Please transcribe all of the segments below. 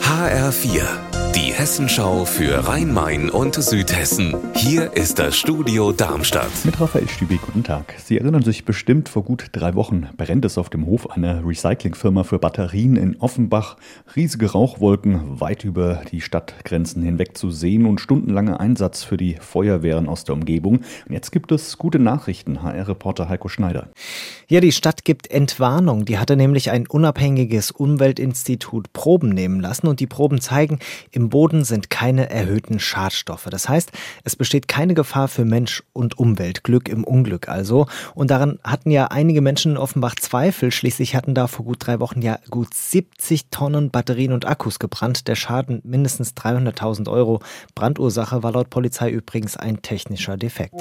HR4, die Hessenschau für Rhein-Main und Südhessen. Hier ist das Studio Darmstadt. Mit Raphael Stübi, guten Tag. Sie erinnern sich bestimmt, vor gut drei Wochen brennt es auf dem Hof einer Recyclingfirma für Batterien in Offenbach. Riesige Rauchwolken weit über die Stadtgrenzen hinweg zu sehen und stundenlanger Einsatz für die Feuerwehren aus der Umgebung. Und jetzt gibt es gute Nachrichten. HR-Reporter Heiko Schneider. Ja, die Stadt gibt Entwarnung. Die hatte nämlich ein unabhängiges Umweltinstitut Proben nehmen lassen und die Proben zeigen, im Boden sind keine erhöhten Schadstoffe. Das heißt, es besteht keine Gefahr für Mensch und Umwelt. Glück im Unglück also. Und daran hatten ja einige Menschen in Offenbach Zweifel. Schließlich hatten da vor gut drei Wochen ja gut 70 Tonnen Batterien und Akkus gebrannt. Der Schaden mindestens 300.000 Euro. Brandursache war laut Polizei übrigens ein technischer Defekt.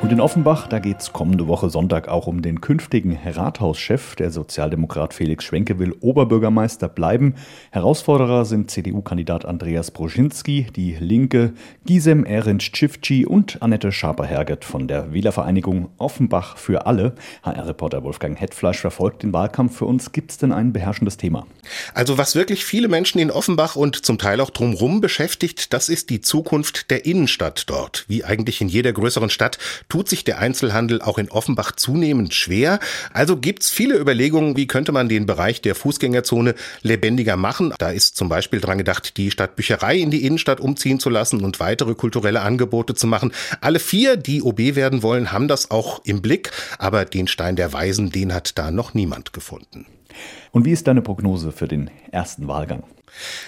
Und in Offenbach, da geht es kommende Woche Sonntag auch um den künftigen Rathauschef. Der Sozialdemokrat Felix Schwenke will Oberbürgermeister bleiben. Herausforderer sind CDU-Kandidat Andreas Broschinski, die Linke, Gisem Erinc Cifci und Annette Schaper-Herget von der Wählervereinigung Offenbach für alle. HR-Reporter Wolfgang Hetfleisch verfolgt den Wahlkampf für uns. Gibt es denn ein beherrschendes Thema? Also was wirklich viele Menschen in Offenbach und zum Teil auch drumherum beschäftigt, das ist die Zukunft der Innenstadt dort. Wie eigentlich in jeder größeren Stadt tut sich der Einzelhandel auch in Offenbach zunehmend schwer. Also gibt's viele Überlegungen, wie könnte man den Bereich der Fußgängerzone lebendiger machen. Da ist zum Beispiel dran gedacht, die Stadtbücherei in die Innenstadt umziehen zu lassen und weitere kulturelle Angebote zu machen. Alle vier, die OB werden wollen, haben das auch im Blick, aber den Stein der Weisen, den hat da noch niemand gefunden. Und wie ist deine Prognose für den ersten Wahlgang?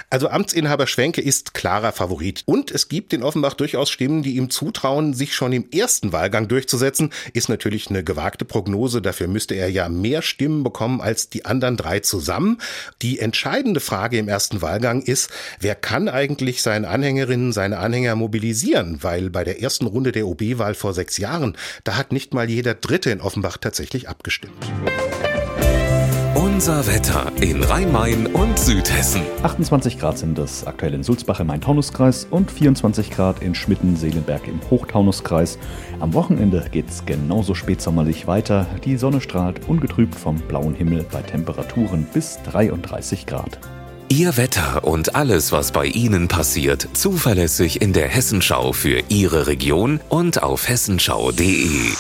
Also Amtsinhaber Schwenke ist klarer Favorit. Und es gibt in Offenbach durchaus Stimmen, die ihm zutrauen, sich schon im ersten Wahlgang durchzusetzen. Ist natürlich eine gewagte Prognose. Dafür müsste er ja mehr Stimmen bekommen als die anderen drei zusammen. Die entscheidende Frage im ersten Wahlgang ist, wer kann eigentlich seine Anhängerinnen, seine Anhänger mobilisieren? Weil bei der ersten Runde der OB-Wahl vor sechs Jahren, da hat nicht mal jeder Dritte in Offenbach tatsächlich abgestimmt. Unser Wetter in Rhein-Main und Südhessen. 28 Grad sind es aktuell in Sulzbach im Main-Taunus-Kreis und 24 Grad in Schmitten-Seelenberg im Hochtaunuskreis. Am Wochenende geht's genauso spätsommerlich weiter. Die Sonne strahlt ungetrübt vom blauen Himmel bei Temperaturen bis 33 Grad. Ihr Wetter und alles, was bei Ihnen passiert, zuverlässig in der Hessenschau für Ihre Region und auf hessenschau.de.